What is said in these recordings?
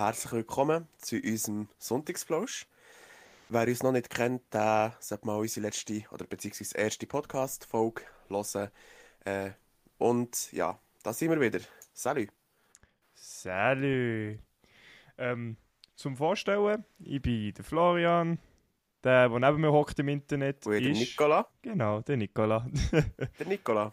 herzlich willkommen zu unserem Sonntagsplausch. Wer uns noch nicht kennt, der sollte mal unsere letzte oder beziehungsweise erste Podcast-Folge hören. Äh, und ja, da sind wir wieder. Salut. Salut. Ähm, zum Vorstellen, ich bin der Florian, der, der neben mir hockt im Internet. Und ich der ist- Nicola. Genau, der Nicola. Der Nicola.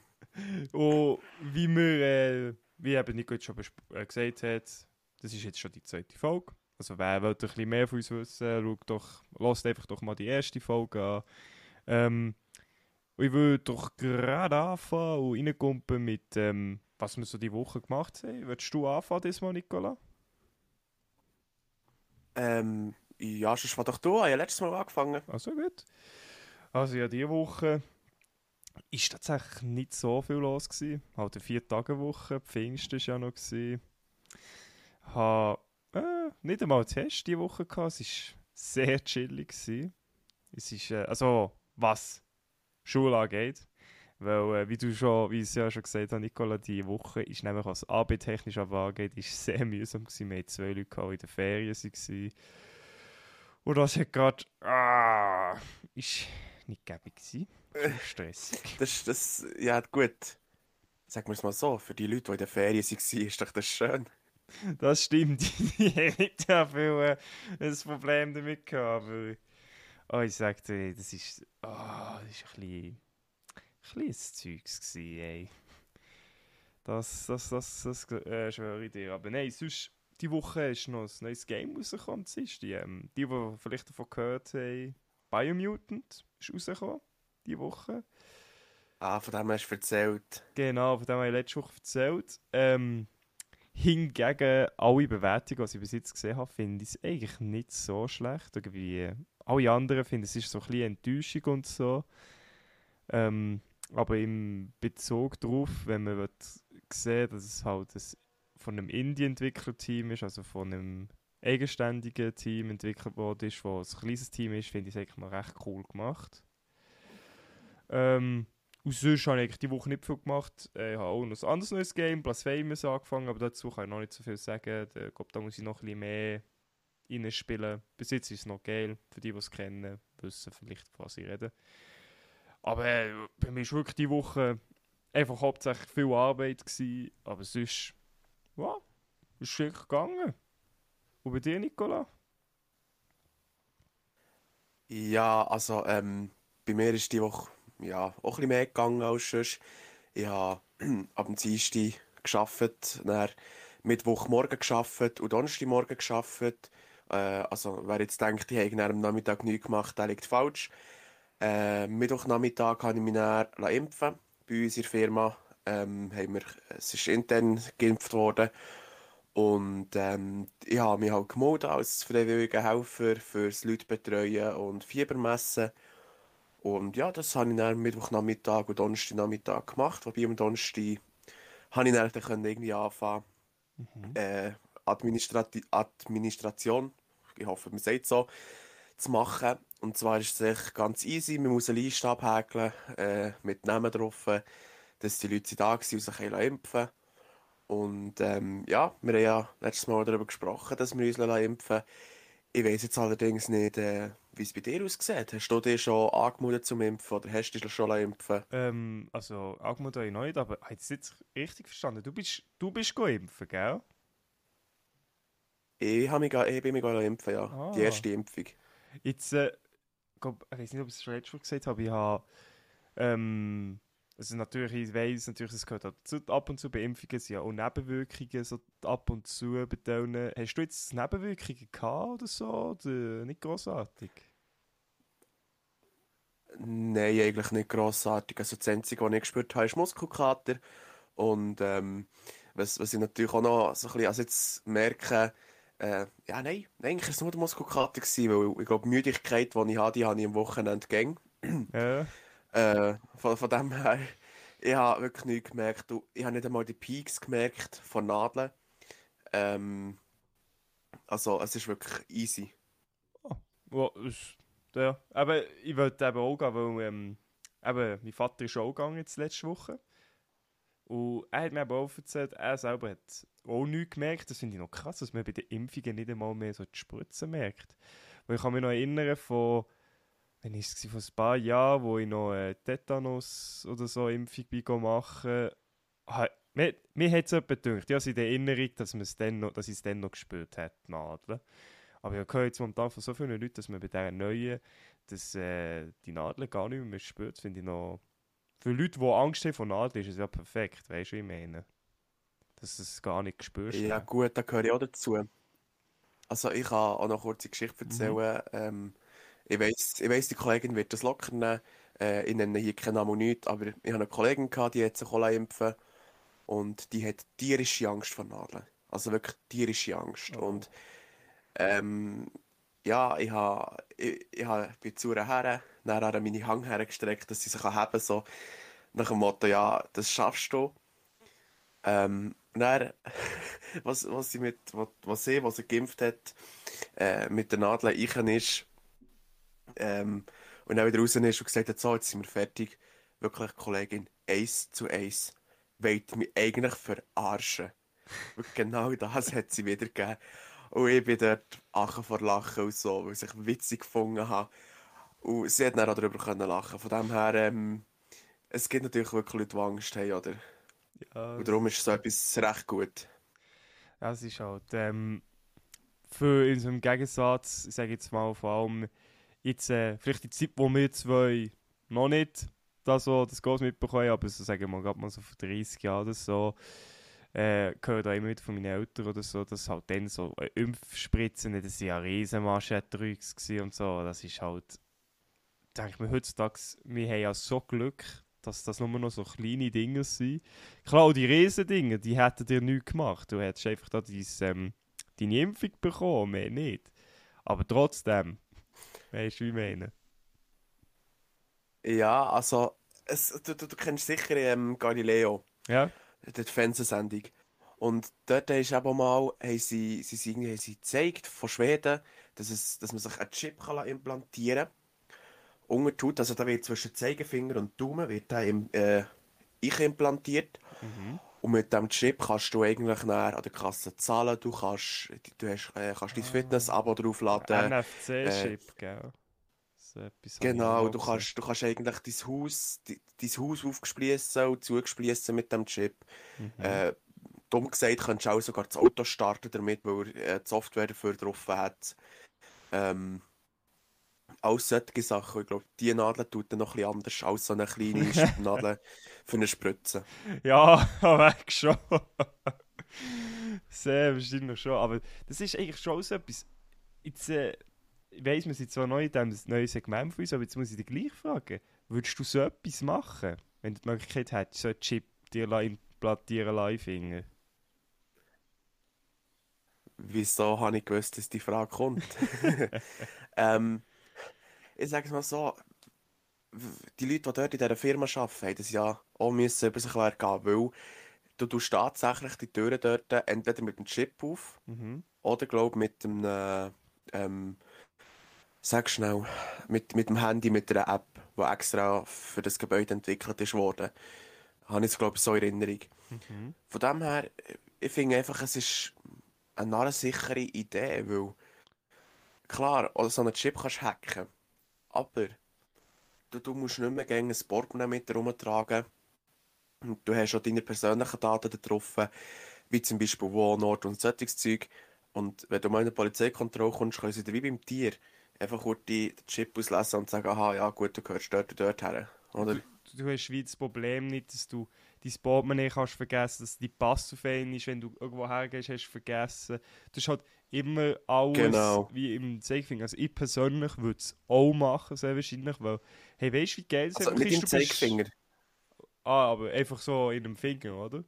Und wie wir, äh, wie eben Nico jetzt schon äh, gesagt hat, das ist jetzt schon die zweite Folge. Also wer will ein bisschen mehr von uns wissen, schaut doch, lasst einfach doch mal die erste Folge an. Ähm, ich würde doch gerade anfangen und reinkumpen mit, ähm, was wir so die Woche gemacht haben. Würdest du anfangen diesmal, Nicola? Ähm, ja, sonst war doch du. Ich habe ja letztes Mal angefangen. Also gut. Also ja, diese Woche ist tatsächlich nicht so viel los gewesen. Halt eine Vier-Tage-Woche, Pfingst war ja noch. Gewesen. Habe äh, nicht einmal Test diese Woche gehabt. Es war sehr chillig. Es ist, äh, also was Schule angeht. Weil, äh, wie du schon, wie ich es ja schon gesagt habe, Nicola, die Woche ist nämlich, was AB-technisch angeht, ist sehr mühsam gewesen. Wir hatten zwei Leute, gehabt, die in der Ferien waren. Und das hat gerade, ah, ist nicht gäbig stressig. Das, das, ja, gut. Sagen wir es mal so, für die Leute, die in der Ferien waren, ist doch das schön. Das stimmt. Haben nicht so viel äh, ein Problem damit gehabt, aber oh, ich sag dir, das ist, ah, das ist ein bisschen, ein bisschen Zeugs gewesen, ey. Das, das, das, das äh, schwöre ich dir. Aber nein, sonst, die Woche ist noch ein neues Game rausgekommen. Ist die, ähm, die, die vielleicht davon gehört haben, Biomutant ist rausgekommen, die Woche. Ah, von dem hast du erzählt. Genau, von dem habe ich letzte Woche erzählt. Ähm, hingegen, alle Bewertungen, die ich bis jetzt gesehen habe, finde ich es eigentlich nicht so schlecht. Irgendwie, äh, alle anderen finden es ist so ein bisschen Enttäuschung und so. Ähm, aber im Bezug darauf, wenn man will sehen dass es halt ein, von einem Indie-Entwicklerteam ist, also von einem eigenständigen Team entwickelt worden ist, wo ein kleines Team ist, finde ich es eigentlich mal recht cool gemacht. Ähm, und sonst habe ich eigentlich die Woche nicht viel gemacht. Äh, Ich habe auch noch ein anderes neues Game, Blasphemous, angefangen, aber dazu kann ich noch nicht so viel sagen. Ich glaube, da muss ich noch ein bisschen mehr reinspielen. Bis jetzt ist es noch geil, für die, die es kennen, wissen vielleicht, was ich rede. Aber äh, bei mir war wirklich die Woche einfach hauptsächlich viel Arbeit, gewesen, aber sonst, ja, ist wirklich gegangen. Und bei dir, Nicola? Ja, also ähm, bei mir ist die Woche ja, auch ein bisschen mehr gegangen als sonst. Ich habe ab dem Dienstag gearbeitet, dann Mittwochmorgen gearbeitet und Donnerstagmorgen gearbeitet. Äh, also wer jetzt denkt, ich habe am Nachmittag nichts gemacht, der liegt falsch. Äh, Mittwochnachmittag habe ich mich dann impfen Bei uns in der Firma ähm, haben wir, es ist intern geimpft worden. Und ähm, ich habe mich halt gemeldet als freiwilliger Helfer fürs Leute betreuen und Fieber messen. Und ja, das habe ich dann Mittwochnachmittag und Donnerstagnachmittag gemacht. Wobei am Donnerstag habe ich dann irgendwie anfangen, äh, Administrati Administration, ich hoffe, man sagt so, zu machen. Und zwar ist es echt ganz easy. Man muss eine Liste abhäkeln äh, mit Namen drauf, dass die Leute da waren und sich impfen. Und ähm, ja, wir haben ja letztes Mal darüber gesprochen, dass wir uns impfen lassen. Ich weiß jetzt allerdings nicht, äh, wie es bei dir aussieht. Hast du dich schon angemeldet zum Impfen oder hast du dich schon impfen Ähm, also, angemeldet habe ich noch nicht, aber habe ich das jetzt richtig verstanden? Du bist, du bist geimpft, gell? Ich, habe mich, ich bin mich impfen, ja. Ah. Die erste Impfung. Jetzt, äh, glaub, ich weiß nicht, ob ich es schon letztes Mal gesagt habe, ich habe, ähm, also natürlich, ich weiss natürlich, es gehört dazu, ab und zu bei Impfungen sind ja auch Nebenwirkungen so ab und zu betonen. Hast du jetzt Nebenwirkungen gehabt oder so, oder nicht grossartig? Nein, eigentlich nicht grossartig. Also das Einzige, was ich gespürt habe, ist Muskelkater. Und ähm, was, was ich natürlich auch noch so ein bisschen also jetzt merke, äh, ja, nein, eigentlich war es nur der Muskelkater, gewesen, weil ich glaube, die Müdigkeit, die ich habe, die habe ich am Wochenende gegangen. Ja. Äh, von, von dem her, ich habe wirklich nichts gemerkt. Ich habe nicht einmal die Peaks gemerkt von Nadeln. Ähm, also, es ist wirklich easy. Ja, ist, ja. Aber ich wollte eben auch gehen, weil ähm, eben, mein Vater ist auch gegangen jetzt letzte Woche. Und er hat mir aber auch erzählt, er selber hat auch nichts gemerkt. Das finde ich noch krass, dass man bei den Impfungen nicht einmal mehr so die Spritzen merkt. Weil ich kann mich noch erinnern von, wenn ich es vor ein paar Jahren, wo ich noch eine Tetanus oder so Impfung bin machen, mir, mir hat es etwas gedacht. Ich habe in der Erinnerung, dass, dass ich es dann noch gespürt die Nadel. Aber ich höre jetzt momentan von so vielen Leuten, dass man bei dieser neuen, dass äh, die Nadel gar nicht mehr spürt. Finde ich noch... Für Leute, die Angst haben vor Nadeln, ist es ja perfekt. Weißt du, wie ich meine? Dass du es gar nicht spürst. Ja gut, da gehöre ich auch dazu. Also ich kann auch noch eine kurze Geschichte mhm. erzählen. Mhm. Ähm, ich weiß, ich weiss, die Kollegin wird das locker nehmen. Äh, ich nenne hier keinen Namen nicht, aber ich hatte eine Kollegin, gehabt, die hat sich auch impfen und die hat tierische Angst vor Nadeln. Also wirklich tierische Angst. Oh. Und ähm, ja, ich, ha, ich, ich bin zu ihr dann hat meine Hang hergestreckt, dass sie sich haben so nach dem Motto, ja, das schaffst du. Ähm, dann, was, was sie mit, was, was sie, was sie geimpft hat, äh, mit der Nadel eichen ist, ähm, und dann wieder raus ist und gesagt hat, so, jetzt sind wir fertig. Wirklich, Kollegin, eins zu eins, wollt mich eigentlich verarschen. Und genau das hat sie wieder gegeben. Und ich bin dort Achen vor Lachen und so, weil ich es witzig gefunden habe. Und sie hat dann auch darüber können lachen. Von dem her, ähm, es gibt natürlich wirklich Leute, die Angst haben, oder? Ja, und darum ist so etwas recht gut. Ja, es ist halt, ähm, für in so einem Gegensatz, ich sage jetzt mal vor allem, jetzt, äh, vielleicht die Zeit, wo wir zwei noch nicht das, so, das Groß mitbekommen, aber so, sagen wir mal, gerade mal so vor 30 Jahren oder so, äh, höre da immer wieder von meinen Eltern oder so, dass halt dann so äh, Impfspritzen, das waren ja Riesenmaschinen und so, das ist halt, denke ich mir heutzutage, wir haben ja so Glück, dass das nur noch so kleine Dinge sind. Klar, auch die Riesendinge, die hätten dir nichts gemacht. Du hättest einfach da dein, ähm, deine Impfung bekommen, mehr nicht. Aber trotzdem, weißt du, wie ich meine? Ja, also, es, du, du, du kennst sicher ähm, Galileo. Ja. Die Fernsehsendung. Und dort ist eben mal, haben sie, sie, sie, haben sie gezeigt von Schweden, dass, es, dass man sich einen Chip kann implantieren kann untertut. Also da wird zwischen Zeigefinger und Daumen wird der im, äh, implantiert. Mhm. Und mit dem Chip kannst du eigentlich an der Kasse zahlen. Du kannst, du hast, äh, kannst dein ah. Fitness-Abo draufladen. NFC-Chip, äh, gell? So genau, du kannst, du kannst eigentlich dein Haus, dein Haus aufgespliessen und zugespliessen mit dem Chip. Mhm. Äh, dumm gesagt, kannst du auch sogar das Auto starten damit, weil er äh, die Software dafür drauf hat. Ähm, alles solche Sachen. Ich glaube, die Nadel tut dann noch etwas anders als so eine kleine Nadel für eine Spritze. Ja, weg schon. Sehr wahrscheinlich schon. Aber das ist eigentlich schon so etwas. Jetzt, äh, weiss, wir sind zwar neu in diesem neuen Segment von uns, aber jetzt muss ich dich gleich fragen. Würdest du so etwas machen, wenn du die Möglichkeit hättest, so einen Chip dir implantieren live Finger? Wieso habe ich gewusst, dass die Frage kommt? ähm, ich sage es mal so, die Leute, die dort in dieser Firma arbeiten, haben das ja auch müssen über sich ergehen, weil du tust tatsächlich die Türen dort entweder mit dem Chip auf mhm. oder glaube mit äh, ähm, sag schnell, mit, mit dem Handy, mit einer App, die extra für das Gebäude entwickelt ist worden. Habe ich es glaube ich so in Erinnerung. Mhm. Von dem her, ich finde einfach, es ist eine sichere Idee, weil klar, so einen Chip kannst du hacken aber du, du musst nicht mehr gerne ein Portemonnaie mit herumtragen. Du hast auch deine persönlichen Daten drauf, wie zum Beispiel Wohnort und solches Zeug. Und wenn du mal in eine Polizeikontrolle kommst, können sie dir wie beim Tier einfach kurz den Chip auslesen und sagen, aha, ja gut, du gehörst dort und dort her. Oder? Du, du hast wie das Problem nicht, dass du dein Portemonnaie kannst vergessen, dass dein Pass auf einen ist, wenn du irgendwo hergehst, hast du vergessen. Du hast halt immer alles genau. wie im Zeigefinger. Also ich persönlich würde es auch machen, sehr wahrscheinlich, weil, hey, weißt du, wie geil es also nicht ist? Im Zeigefinger. Bist... Ah, aber einfach so in dem Finger, oder?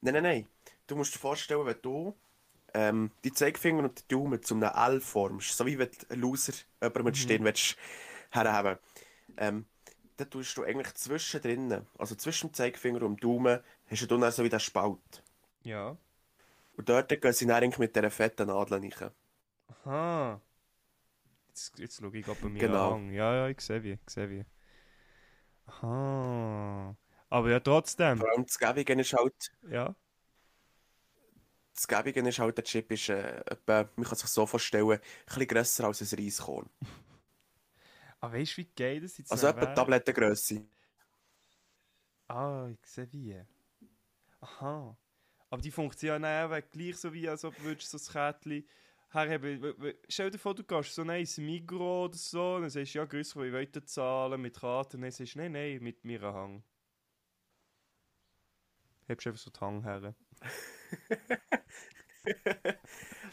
Nein, nein, nein. Du musst dir vorstellen, wenn du ähm, die Zeigefinger und die Daumen zu einem L formst, so wie wenn du Loser jemandem mhm. stehen willst, herhaben. Ähm, dann tust du eigentlich zwischendrin, also zwischen dem Zeigefinger und dem Daumen, hast du dann so wie den Spalt. Ja. Und dort gehen sie dann mit dieser fetten Nadel rein. Aha. Jetzt, jetzt schaue ich gerade bei mir genau. an. Ja, ja, ich sehe wie, ich sehe wie. Aha. Aber ja, trotzdem. Vor allem das Gäbige ist halt, Ja. Das Gäbige ist halt, der Chip ist äh, etwa, man kann sich so vorstellen, ein bisschen grösser als ein Reiskorn. Aber weißt du, wie geil das jetzt Also etwa wäre? Tablettengrösse. Ah, ich sehe wie. Aha. Aber die funktionieren eben gleich so wie, als ob du so ein Kärtchen herheben Stell dir vor, du gehst so ein Migros oder so, und dann sagst du, ja, grüß ich will zahlen mit Karte, und dann sagst du, nein, nein, mit mir Hang. Hebst einfach so die Hang her.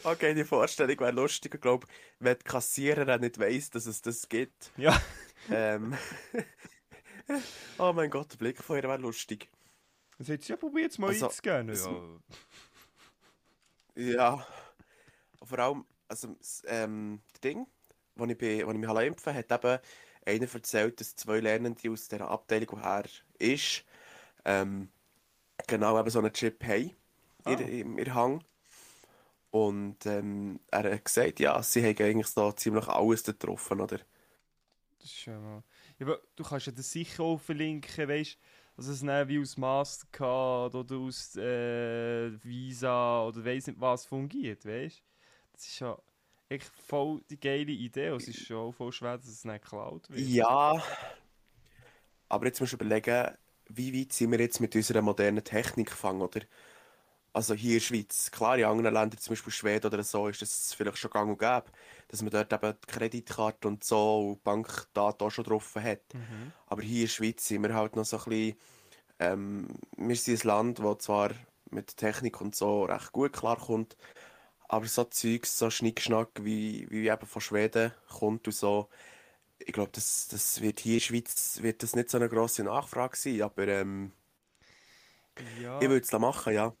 Okay, die Vorstellung wäre lustig. Ich glaube, wenn die Kassiererin nicht weiss, dass es das gibt. Ja. Ähm, oh mein Gott, der Blick von ihr wäre lustig. Dann sagt sie, ja, probier es mal Also, einzugehen. Ja. Ja. Vor allem, also, das, ähm, das Ding, wo ich, bei, wo ich mich habe impfen hat eben einer erzählt, dass zwei Lernende aus der Abteilung, wo er ist, ähm, genau eben so einen Chip haben Ah. in, im Hang. Und ähm, er hat gesagt, ja, sie haben eigentlich da ziemlich alles getroffen, oder? Das ist ja mal... Ja, aber du kannst ja das sicher auch verlinken, weißt du? Also es nicht wie aus Mastercard oder aus äh, Visa oder weiss nicht was fungiert, weißt du? Das ist ja echt voll die geile Idee. Es ist schon voll schwer, dass es nicht geklaut wird. Ja, aber jetzt musst du überlegen, wie weit sind wir jetzt mit unserer modernen Technik gefangen, oder? Also hier in der Schweiz, klar, in anderen Ländern, zum Beispiel Schweden oder so, ist das vielleicht schon gang und gäbe, dass man dort eben die Kreditkarte und so und Bankdaten auch schon drauf hat. Mhm. Aber hier in der Schweiz sind wir halt noch so ein bisschen, ähm, wir sind ein Land, das zwar mit Technik und so recht gut klarkommt, aber so Zeugs, so Schnickschnack, wie, wie eben von Schweden kommt und so, ich glaube, das, das wird hier in der Schweiz wird das nicht so eine grosse Nachfrage sein, aber ähm, Ja, ich würde es machen, ja.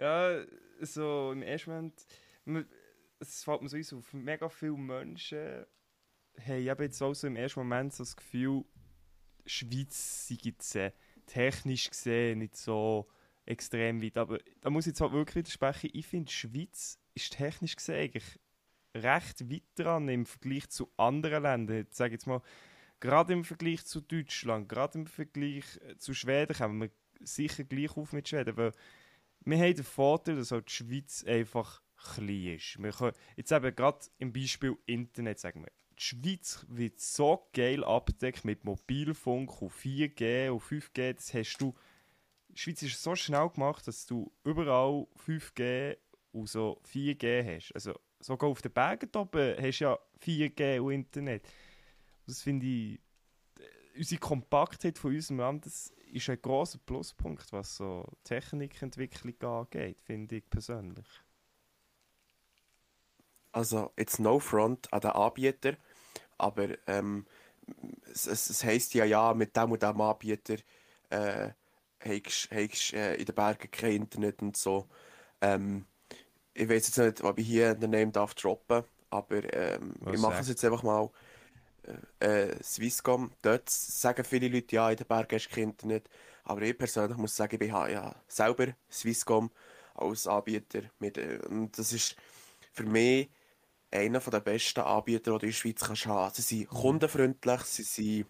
Ja, so im ersten Moment... Es fällt mir so ein, auf mega viele Menschen eben jetzt auch so im ersten Moment so das Gefühl, Schweiz sei jetzt äh, technisch gesehen nicht so extrem weit. Aber da muss ich jetzt halt wirklich widersprechen. Ich finde, Schweiz ist technisch gesehen eigentlich recht weit dran im Vergleich zu anderen Ländern. Ich sage jetzt mal, gerade im Vergleich zu Deutschland, gerade im Vergleich äh, zu Schweden, kommen wir sicher gleich auf mit Schweden. Weil wir haben den Vorteil, dass halt die Schweiz einfach klein ist. Wir können, jetzt eben gerade im Beispiel Internet sagen wir, die Schweiz wird so geil abgedeckt mit Mobilfunk und 4G und 5G, das hast du die Schweiz ist so schnell gemacht, dass du überall 5G und so 4G hast. Also sogar auf den Bergen oben hast du ja 4G und Internet. Das finde ich, unsere Kompaktheit von unserem Land, das ist ein grosser Pluspunkt, was so Technikentwicklung angeht, finde ich persönlich. Also jetzt no front an den Anbieter, aber ähm, es, es, heisst ja, ja, mit dem und dem Anbieter äh, hast du äh, in den Bergen kein Internet und so. Ähm, ich weiß jetzt nicht, ob ich hier den Name darf droppen, aber ähm, ich mache es jetzt einfach mal. Äh, äh, Swisscom, dort sagen viele Leute, ja, in den Bergen hast du kein Internet, aber ich persönlich muss sagen, ich bin ja selber Swisscom als Anbieter. Mit, äh, und das ist für mich einer der besten Anbieter, die du in der Schweiz kannst haben. Sie sind kundenfreundlich, sie sind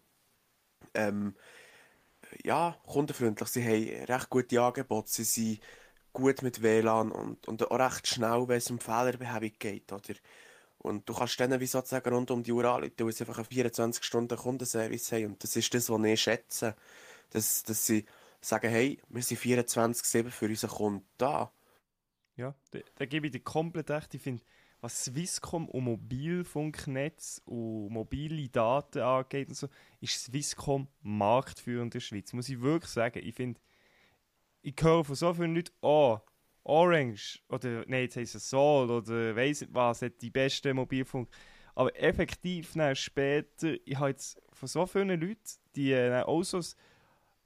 ähm, ja, kundenfreundlich, sie haben recht gute Angebote, sie sind gut mit WLAN und, und auch recht schnell, wenn es um Fehlerbehebung geht. Oder? Und du kannst denen wie sozusagen rund um die Uhr anrufen, weil sie einfach einen 24-Stunden-Kundenservice haben. Und das ist das, was ich schätze. Dass, dass sie sagen, hey, wir sind 24-7 für unseren Kunden da. Ja, da, da gebe ich dir komplett recht. Ich finde, was Swisscom und Mobilfunknetz und mobile Daten angeht und so, ist Swisscom marktführend in der Schweiz. Muss ich wirklich sagen. Ich finde, ich höre von so vielen Leuten, oh, Orange oder nein, jetzt heisst es Sol oder weiss nicht was, hat die beste Mobilfunk. Aber effektiv dann später, ich habe jetzt von so vielen Leuten, die äh, dann auch so ein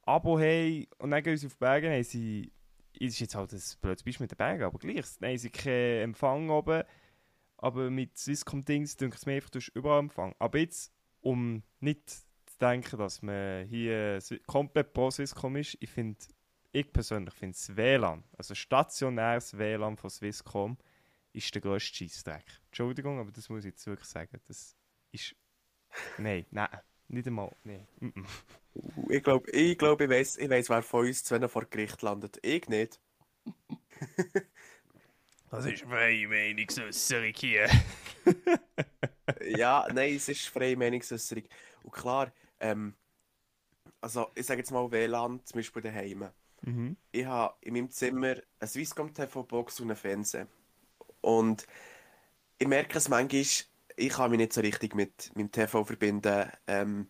Abo haben und dann gehen sie auf die Berge, haben sie es ist jetzt halt ein blödes Beispiel mit den Bergen, aber gleich. Sie haben keinen Empfang oben, aber mit Swisscom-Dings denke ich mir einfach, du hast überall Empfang. Aber jetzt, um nicht zu denken, dass man hier komplett pro Swisscom ist, ich finde, ich persönlich finde das WLAN, also stationäres WLAN von Swisscom, ist der grösste Scheissdreck. Entschuldigung, aber das muss ich jetzt wirklich sagen. Das ist... Nein, nein, Nicht einmal. Mm -mm. Uh, Ich glaube, ich, glaub, ich weiß, ich weiss, wer von uns zwei vor Gericht landet. Ich nicht. Das ist freie Meinungsäußerung hier. Ja, nein, es ist freie Meinungsäußerung. Und klar, ähm, also ich sage jetzt mal WLAN, zum Beispiel daheim. Mhm. Ich habe in meinem Zimmer eine Swisscom TV-Box und einen Fernseher. Und ich merke es manchmal, ich kann mich nicht so richtig mit meinem TV verbinden. Ähm,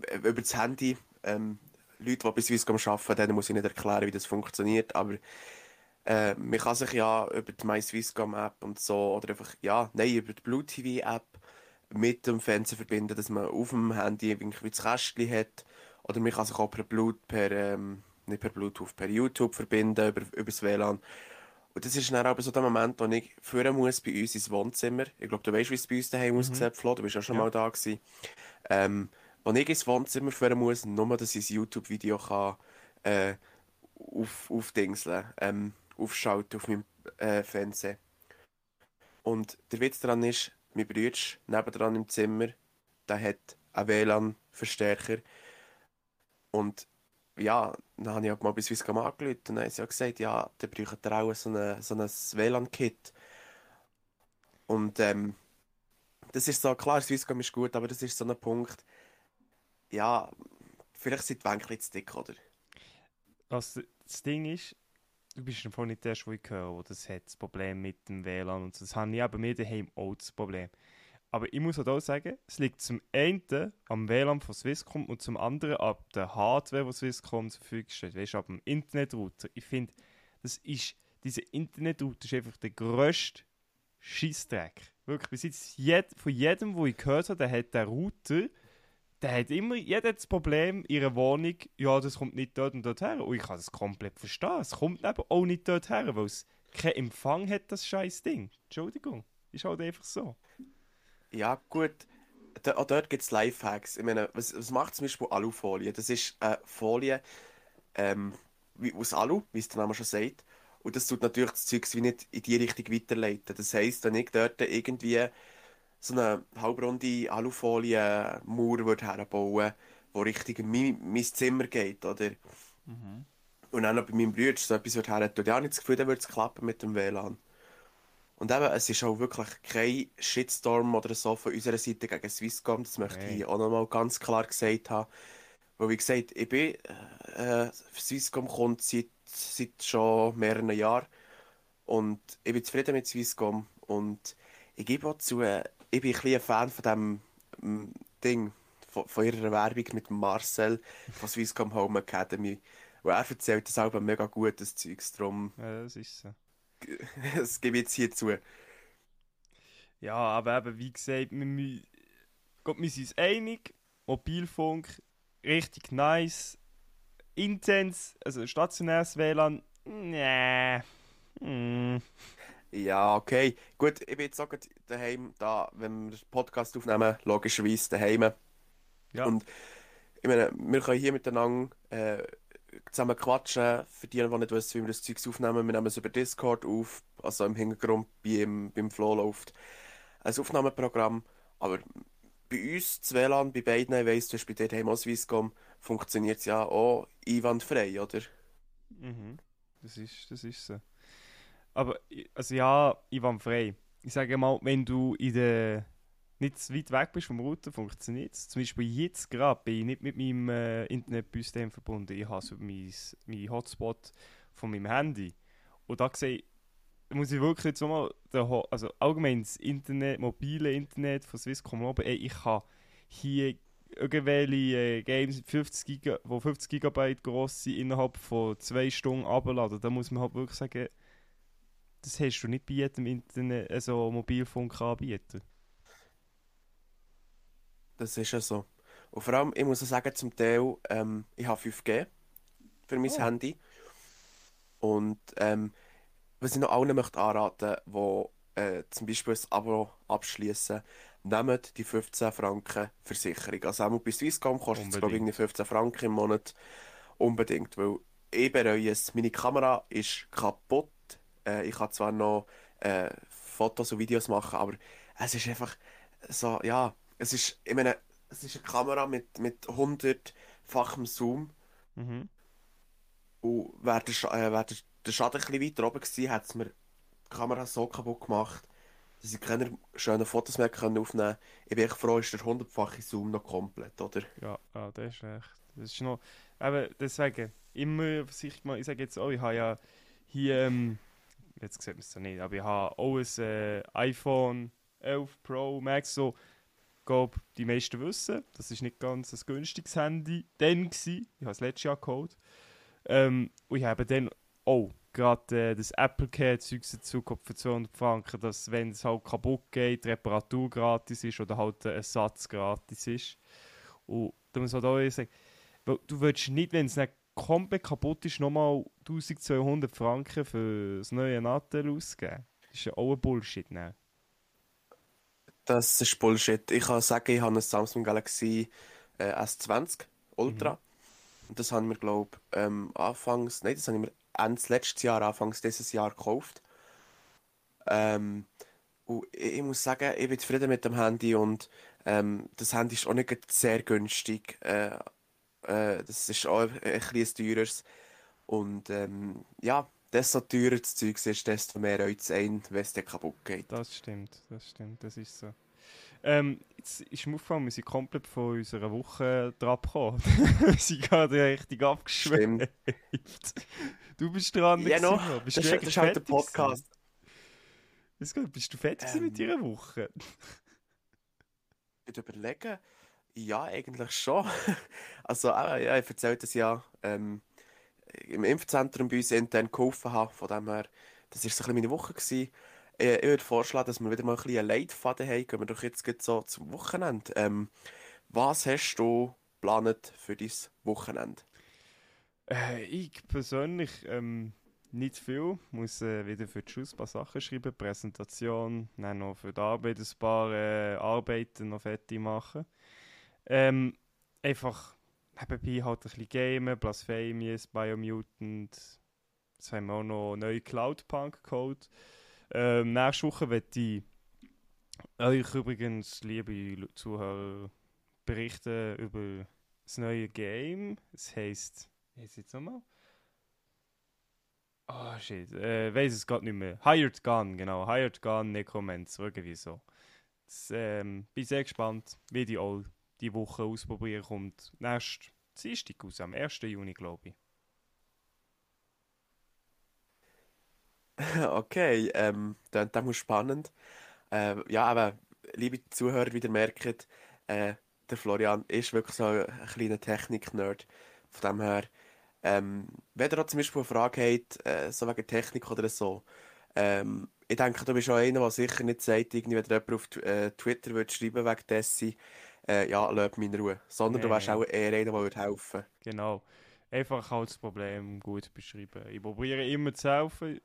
äh, über das Handy. Ähm, Leute, die bei Swisscom arbeiten, denen muss ich nicht erklären, wie das funktioniert. Aber äh, man kann sich ja über die MySwisscom-App und so, oder einfach, ja, nein, über die Blue TV-App mit dem Fernseher verbinden, dass man auf dem Handy irgendwie das Kästchen hat. Oder man kann sich auch per Blut, per, ähm, nicht per Bluetooth, per YouTube verbinden, über, über das WLAN. Und das ist dann aber so der Moment, wo ich führen muss bei uns ins Wohnzimmer. Ich glaube, du weißt, wie es bei uns daheim aussieht, Flo, du bist ja schon Ja. mal da gewesen. Ähm, wo ich ins Wohnzimmer führen muss, nur, dass ich das YouTube-Video kann, äh, auf, aufdingseln, ähm, aufschalten auf meinem äh, Fernseher. Und der Witz daran ist, mein Bruder nebendran im Zimmer, der hat einen WLAN-Verstärker. Und ja, dann habe ich auch mal bei Swisscom angerufen und dann haben sie ja gesagt, ja, dann braucht ihr auch so, eine, so ein WLAN-Kit. Und ähm, das ist so, klar, Swisscom ist gut, aber das ist so ein Punkt, ja, vielleicht sind die Wänkel zu dick, oder? Was das Ding ist, du bist davon nicht der der ich höre, der das hat, das Problem mit dem WLAN und so. Das habe ich aber mir daheim auch das Problem. Aber ich muss auch da sagen, es liegt zum einen am WLAN von Swisscom und zum anderen ab der Hardware, die Swisscom zur Verfügung steht. Weißt du, ab dem Internetrouter. Ich finde, das ist, dieser Internetrouter ist einfach der grösste Scheißdreck. Wirklich, bis jetzt jed, von jedem, wo ich gehört habe, der hat den Router, der hat immer, jeder hat das Problem, ihre Wohnung, ja, das kommt nicht dort und dort her. Und ich kann das komplett verstehen. Es kommt eben auch nicht dort her, weil es keinen Empfang hat, das scheiß Ding. Entschuldigung. Ist halt einfach so. Ja, gut. Da, auch dort gibt es Lifehacks. Ich meine, was, was macht zum Beispiel Alufolie? Das ist eine Folie ähm, wie, aus Alu, wie es der Name schon sagt. Und das tut natürlich das Zeug wie nicht in die Richtung weiterleiten. Das heisst, wenn ich dort irgendwie so eine halbrunde Alufolie-Mauer würde herbauen die Richtung in mein, mein Zimmer geht, oder? Und dann noch bei meinem Bruder so etwas würde her tun, ja, nicht das Gefühl, dann würde es klappen mit dem WLAN. Und eben, es ist auch wirklich kein Shitstorm oder so von unserer Seite gegen Swisscom, das möchte ich Nein. hier auch nochmal ganz klar gesagt haben. Weil, wie gesagt, ich bin, äh, Swisscom kommt seit, seit schon mehreren Jahren und ich bin zufrieden mit Swisscom und ich gebe auch zu, äh, ich bin ein bisschen ein Fan von dem ähm, Ding, von, von ihrer Werbung mit Marcel von Swisscom Home Academy. Und er erzählt das auch mega gut, das Zeugs, darum, Ja, das ist so. das gebe ich jetzt hier zu. Ja, aber eben, wie gesagt, wir, Gott, wir sind uns einig. Mobilfunk, richtig nice. Intens, also stationäres WLAN, nee. Hm. Ja, okay. Gut, ich bin jetzt auch daheim, da, wenn wir den Podcast aufnehmen, logischerweise daheim. Ja. Und ich meine, wir können hier miteinander äh, zusammen quatschen. Für die, die nicht wissen, wie wir das Zeug aufnehmen, wir nehmen es über Discord auf, also im Hintergrund beim, beim Flow läuft ein Aufnahmeprogramm. Aber bei uns, das WLAN, bei beiden, ich weiss, du hast bei dir auch Swisscom, funktioniert es ja auch einwandfrei, oder? Mhm. Das ist, das ist so. Aber, also ja, Ivan frei. Ich sage mal, wenn du in der nicht zu weit weg bist vom Router, funktioniert es. Zum Beispiel jetzt gerade bin ich nicht mit meinem äh, Internetsystem verbunden. Ich habe so mein, mein Hotspot von meinem Handy. Und da sehe ich, muss ich wirklich jetzt Ho- also allgemein das Internet, mobile Internet von Swisscom loben. Ey, ich kann hier irgendwelche äh, Games, 50 Giga, die 50 GB groß sind, innerhalb von zwei Stunden abladen. Da muss man halt wirklich sagen, das hast du nicht bei jedem Internet, also Mobilfunkanbieter. Das ist ja so. Und vor allem, ich muss auch sagen, zum Teil, ähm, ich habe 5G für mein Oh. Handy. Und ähm, was ich noch allen möchte anraten, die äh, zum Beispiel ein Abo abschließen, nehmt die 15 Franken Versicherung. Also auch bei Swisscom kostet es, glaube ich, Unbedingt. irgendwie 15 Franken im Monat. Unbedingt, weil ich bereue es. Meine Kamera ist kaputt. Äh, ich kann zwar noch äh, Fotos und Videos machen, aber es ist einfach so, ja, es ist, ich meine, es ist eine Kamera mit, mit 100-fachem Zoom. Mhm. Und wäre der, äh, wär der, der Schaden ein bisschen weiter oben gewesen, hat es mir die Kamera so kaputt gemacht, dass ich keine schönen Fotos mehr können aufnehmen konnte. Ich bin echt froh, ist der 100-fache Zoom noch komplett, oder? Ja, ja, das ist echt. Das ist noch. Eben, deswegen, immer mal, ich sage jetzt auch, ich habe ja hier, ähm, jetzt sieht man es ja nicht, aber ich habe auch ein äh, iPhone 11 Pro Max, so, ich glaube, die meisten wissen, das ist nicht ganz ein günstiges Handy dann gewesen. Ich habe es letztes Jahr geholt. Ähm, und ich habe dann auch gerade äh, das Apple Care Zeug dazu für 200 Franken, dass wenn es halt kaputt geht, die Reparatur gratis ist oder halt ein Ersatz gratis ist. Und da muss man halt auch sagen, du willst nicht, wenn es nicht komplett kaputt ist, nochmal 1200 Franken für das neue Nattel ausgeben. Das ist ja auch ein Bullshit. Ne? Das ist Bullshit. Ich kann sagen, ich habe ein Samsung Galaxy äh, S20 Ultra. Mhm. Und das haben wir, glaube ich, ähm, anfangs, nein, das haben wir Ende letztes Jahr, anfangs dieses Jahr gekauft. Ähm, und ich, ich muss sagen, ich bin zufrieden mit dem Handy und ähm, das Handy ist auch nicht sehr günstig. Äh, äh, das ist auch ein, ein bisschen teures. Und ähm, ja, desto teurer das Zeug ist, desto mehr reut es ein, wenn es dann kaputt geht. Das stimmt, das stimmt, das ist so. Ähm, jetzt ist mir aufgefallen, wir sind komplett von unserer Woche dran gekommen. wir sind gerade richtig abgeschwemmt. Du bist dran. Ja, noch. gewesen, Bist Das, du ist- das wirklich ist halt der gewesen? Podcast. Gut, Bist du fertig gewesen mit Ähm. deiner Woche? Ich überlegen, ja, eigentlich schon. Also, äh, ja, ich erzählt das ja ähm, im Impfzentrum bei uns intern geholfen habe. Von dem her, das war so ein meine Woche. Gewesen. Äh, ich würde vorschlagen, dass wir wieder mal ein bisschen einen Leitfaden haben. Gehen wir doch jetzt so zum Wochenende. Ähm, was hast du geplant für dein Wochenende? Äh, ich persönlich ähm, nicht viel. Muss äh, wieder für die Schule ein paar Sachen schreiben, Präsentation, dann noch für die Arbeit ein paar äh, Arbeiten noch fertig machen. Ähm, einfach nebenbei halt ein bisschen gamen, Blasphemous, Biomutant. Jetzt haben wir auch noch neue Cloudpunk-Code. Ähm, nächste Woche werde ich euch übrigens, liebe Zuhörer, berichten über das neue Game. Es heisst Jetzt jetzt nochmal. Oh shit, äh, weiß es gerade nicht mehr. Hired Gun, genau. Hired Gun Necromancer, irgendwie so. Das, ähm, bin sehr gespannt, wie die all die Woche ausprobieren kommt. Nächst Dienstag aus, am 1. Juni, glaube ich. Okay, ähm, dann, dann muss spannend. Äh, ja, aber liebe Zuhörer, wie ihr merkt, äh, der Florian ist wirklich so ein kleiner Technik-Nerd. Von dem her, ähm, wenn ihr zum Beispiel eine Frage habt, äh, so wegen Technik oder so, ähm, ich denke, du bist auch einer, der sicher nicht sagt, irgendwie, wenn jemand auf äh, Twitter würde schreiben wegen dessen, äh, ja, lass mich in Ruhe. Sondern du Nee. wärst auch eher einer, der würde helfen. Genau. Einfach halt das Problem gut beschreiben. Ich probiere immer zu helfen,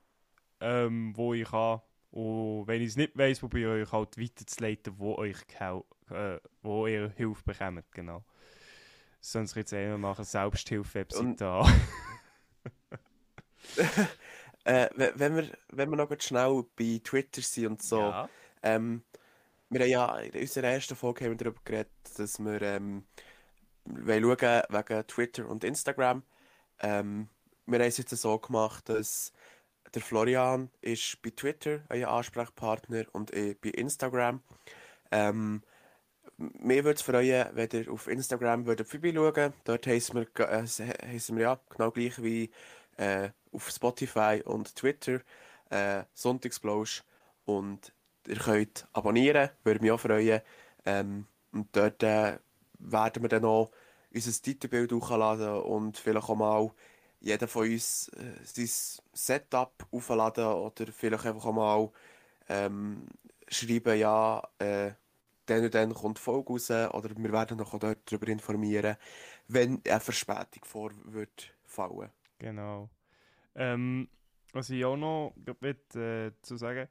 ähm, wo ich kann. Und wenn ich es nicht weiss, probiere ich euch halt weiterzuleiten, wo, euch äh, wo ihr Hilfe bekommt. Genau. Sonst jetzt einer machen Selbsthilfe-Webseite an. Äh, we- wenn, wir, wenn wir noch schnell bei Twitter sind und so, Ja. Ähm, wir haben ja in unserer ersten Folge haben wir darüber geredet, dass wir ähm, wollen schauen wegen Twitter und Instagram. Ähm, wir haben es jetzt so gemacht, dass der Florian ist bei Twitter euer Ansprechpartner und ich bei Instagram. Ähm, mir würde es freuen, wenn ihr auf Instagram würdet vorbeischauen Dort heissen wir, äh, heissen wir ja genau gleich wie äh, auf Spotify und Twitter. Äh, Sonntagsblausch. Und ihr könnt abonnieren, würde mich auch freuen. Ähm, und dort äh, werden wir dann auch unser Titelbild hochladen und vielleicht auch mal jeder von uns äh, sein Setup aufladen oder vielleicht einfach auch mal ähm, schreiben, ja, äh, dann und dann kommt die Folge raus oder wir werden noch auch dort darüber informieren, wenn eine Verspätung vor wird fallen. Genau. Ähm, was ich auch noch möchte, äh, zu sagen,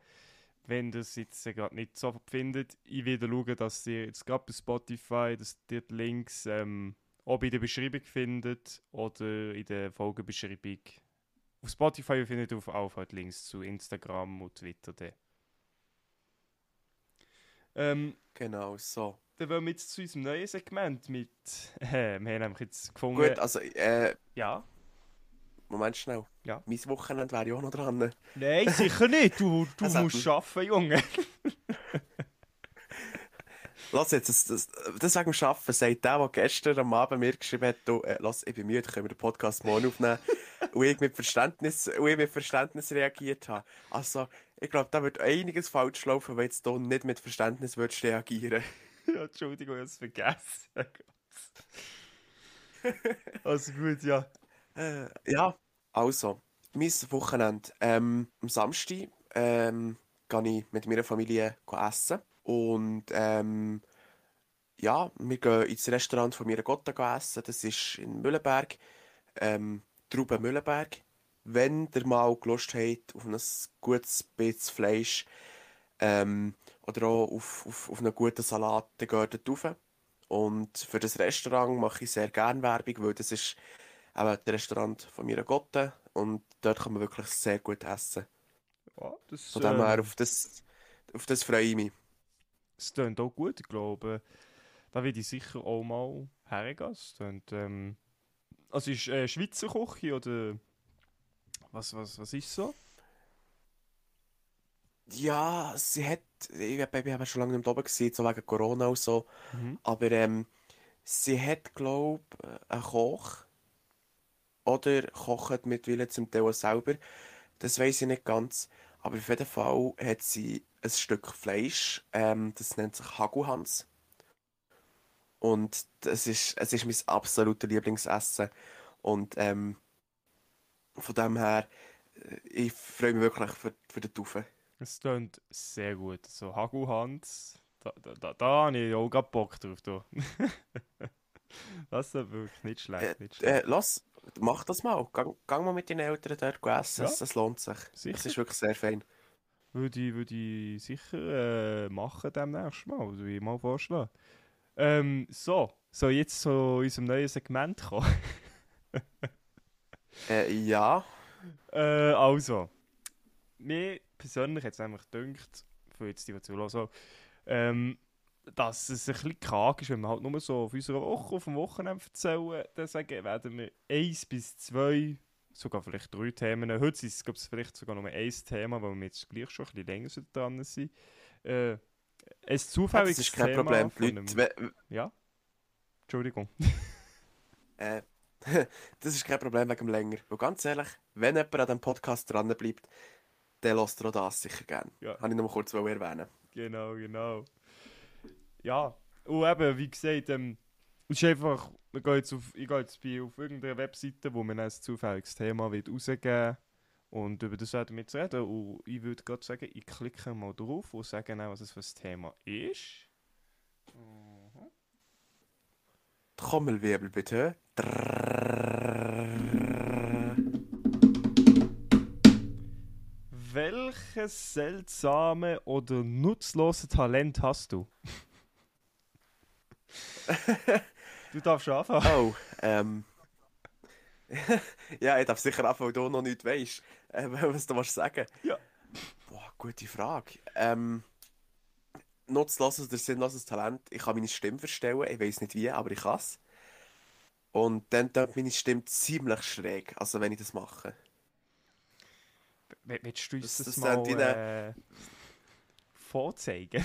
wenn das jetzt äh, gerade nicht so findet, ich werde schauen, dass ihr jetzt gerade bei Spotify, dass ihr die Links ähm, ob in der Beschreibung findet oder in der Folgenbeschreibung. Auf Spotify findet ihr auf auch halt Links zu Instagram und Twitter. dann. Ähm, Genau, so. dann wollen wir jetzt zu unserem neuen Segment mit. Äh, wir haben nämlich jetzt gefunden. Gut, also, äh, ja. Moment schnell. Ja. Mein Wochenende wäre ja auch noch dran. Nein, sicher nicht. Du, du Das hat- musst arbeiten, Junge. Lass jetzt, das, das, das wegen dem Arbeiten sagt der, der gestern am Abend mir geschrieben hat, du, äh, lass, ich bin müde, können wir den Podcast morgen aufnehmen. und ich mit Verständnis, und ich mit Verständnis reagiert habe. Also, ich glaube, da wird einiges falsch laufen, wenn jetzt du nicht mit Verständnis würdest reagieren. ja, Entschuldigung, ich habe es vergessen. also gut, ja. Äh, ja, also, mein Wochenende. Ähm, am Samstag ähm, gehe ich mit meiner Familie essen. Und ähm, ja, wir gehen ins Restaurant von meiner Gotte essen. Das ist in Mühlenberg. Ähm, Trauben Mühlenberg. Wenn ihr mal Lust habt auf ein gutes bisschen Fleisch ähm, oder auch auf, auf, auf einen guten Salat, dann geht dort rauf. Und für das Restaurant mache ich sehr gerne Werbung, weil das ist eben das Restaurant von meiner Gotte und dort kann man wirklich sehr gut essen. ja das, Von dem äh, her, auf das, auf das freue ich mich. Es klingt auch gut, ich glaube. Da werde ich sicher auch mal hergehen. Es klingt, ähm, also ist äh, Schweizer Küche oder was, was, was ist so? Ja, sie hat, ich bin eben schon lange nicht mehr oben gewesen, so wegen Corona und so, Mhm. aber ähm, sie hat, glaube ich, einen Koch oder kocht mittlerweile zum Teil auch selber. Das weiß ich nicht ganz, aber auf jeden Fall hat sie ein Stück Fleisch, ähm, das nennt sich Haguhans. Und das ist, es ist mein absolutes Lieblingsessen. Und ähm, von dem her, äh, ich freue mich wirklich für, für den Taufe. Es klingt sehr gut. So Hagu-Hans, da, da, da, da habe ich auch gerade Bock drauf. Da. das ist wirklich nicht schlecht. Nicht schlecht. Äh, lass, mach das mal. Gang, gang mal mit deinen Eltern dort essen. Ja. Es, lohnt sich. Sicher. Es ist wirklich sehr fein. Würde ich, würde ich sicher äh, machen demnächst mal, würde ich mal vorschlagen. Ähm, so, so jetzt zu unserem neuen Segment kommen. Äh, ja, äh, also, mir persönlich hat es nämlich gedacht, für jetzt die, die zuhören, ähm, dass es ein bisschen karg ist, wenn wir halt nur so auf unserer Woche, auf dem Wochenende erzählen, dann sagen, werden wir eins bis zwei, sogar vielleicht drei Themen, heute ist es glaube ich, vielleicht sogar nur ein Thema, weil wir jetzt gleich schon ein bisschen länger dran sind, äh, ein zufälliges das ist kein Thema Problem. einem- Leute, we- Ja? Entschuldigung. äh, das ist kein Problem wegen dem länger. Weil ganz ehrlich, wenn jemand an diesem Podcast dranbleibt, dann lässt er auch das sicher gerne. Ja. Habe ich noch mal kurz erwähnen. Genau, genau. Ja, und eben, wie gesagt, ähm, ist einfach, wir gehen jetzt auf, ich gehe jetzt bei, auf irgendeiner Webseite, wo man ein zufälliges Thema wird rausgeben und über das werden wir jetzt reden. Und ich würde gerade sagen, ich klicke mal drauf und sage auch, was es für ein Thema ist. Trommelwirbel bitte. Welches seltsame oder nutzlose Talent hast du? du darfst anfangen. Oh, ähm. ja, ich darf sicher anfangen, weil du noch nichts weißt. Äh, was du willst sagen. Ja. Boah, gute Frage. Ähm, nutzloses oder sinnloses Talent. Ich kann meine Stimme verstellen. Ich weiß nicht wie, aber ich kann es. Und dann tut meine Stimme ziemlich schräg, also wenn ich das mache. Willst du uns Das- das, mal äh, vorzeigen?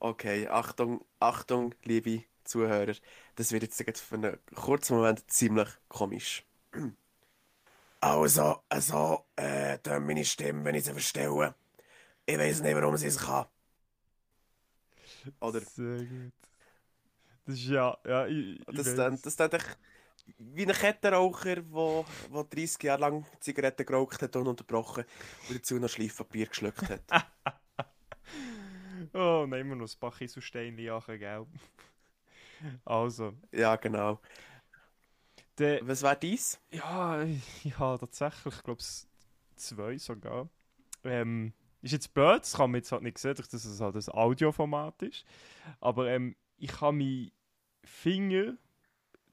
Okay, Achtung, Achtung, liebe Zuhörer. Das wird jetzt für einen kurzen Moment ziemlich komisch. Also, also, äh, tut meine Stimme, wenn ich sie verstelle. Ich weiß nicht, warum sie es kann. Oder Sehr gut. Das ist ja, ja, ich, ich das dann, das dann wie ein Kettenraucher, der wo, wo 30 Jahre lang Zigaretten geraucht hat, ununterbrochen und dazu noch Schleifpapier geschluckt hat. Oh, nehmen wir noch ein paar Kieselsteine jagen, gell? Also, ja, genau. der, Was wäre dies? ja, ich, habe tatsächlich, ich glaube, zwei sogar. Ähm, ist jetzt blöd, das kann man jetzt halt nicht sehen, dass es halt ein Audioformat ist. Aber ähm, ich kann meine Finger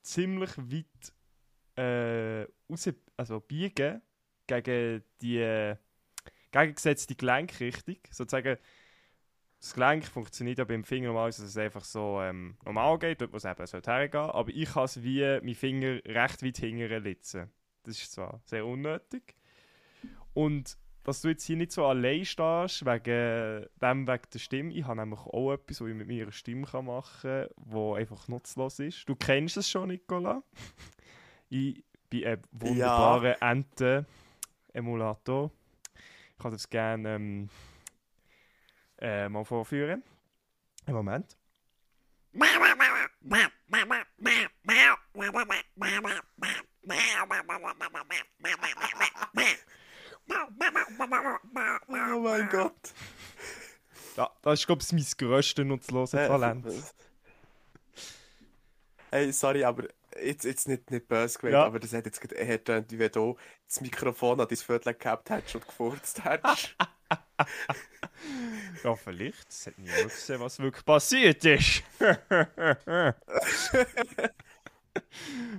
ziemlich weit äh, raus, also biegen gegen die äh, gegengesetzte Gelenkrichtung. Sozusagen, das Gelenk funktioniert ja beim Finger normal, dass es einfach so ähm, normal geht, dort wo es eben sollte hergehen. Aber ich kann es wie mein Finger recht weit hinten litzen. Das ist zwar sehr unnötig. Und dass du jetzt hier nicht so allein stehst, wegen dem, wegen der Stimme. Ich habe nämlich auch etwas, was ich mit meiner Stimme machen kann, wo einfach nutzlos ist. Du kennst es schon, Nicola. ich bin ein wunderbarer ja. Enten-Emulator. Ich kann das gerne ähm, äh, mal vorführen. Einen Moment. Oh mein Gott. Ja, das ist, glaube ich, mein grösstes nutzloses Talent. Hey, sorry, aber jetzt, jetzt nicht, nicht böse gewesen, ja. aber das hat jetzt gerade eher getönt, wie wenn du das Mikrofon an dein Viertel gehabt hättest und gefurzt hättest. ja, vielleicht. Es hat niemand gesehen, was wirklich passiert ist.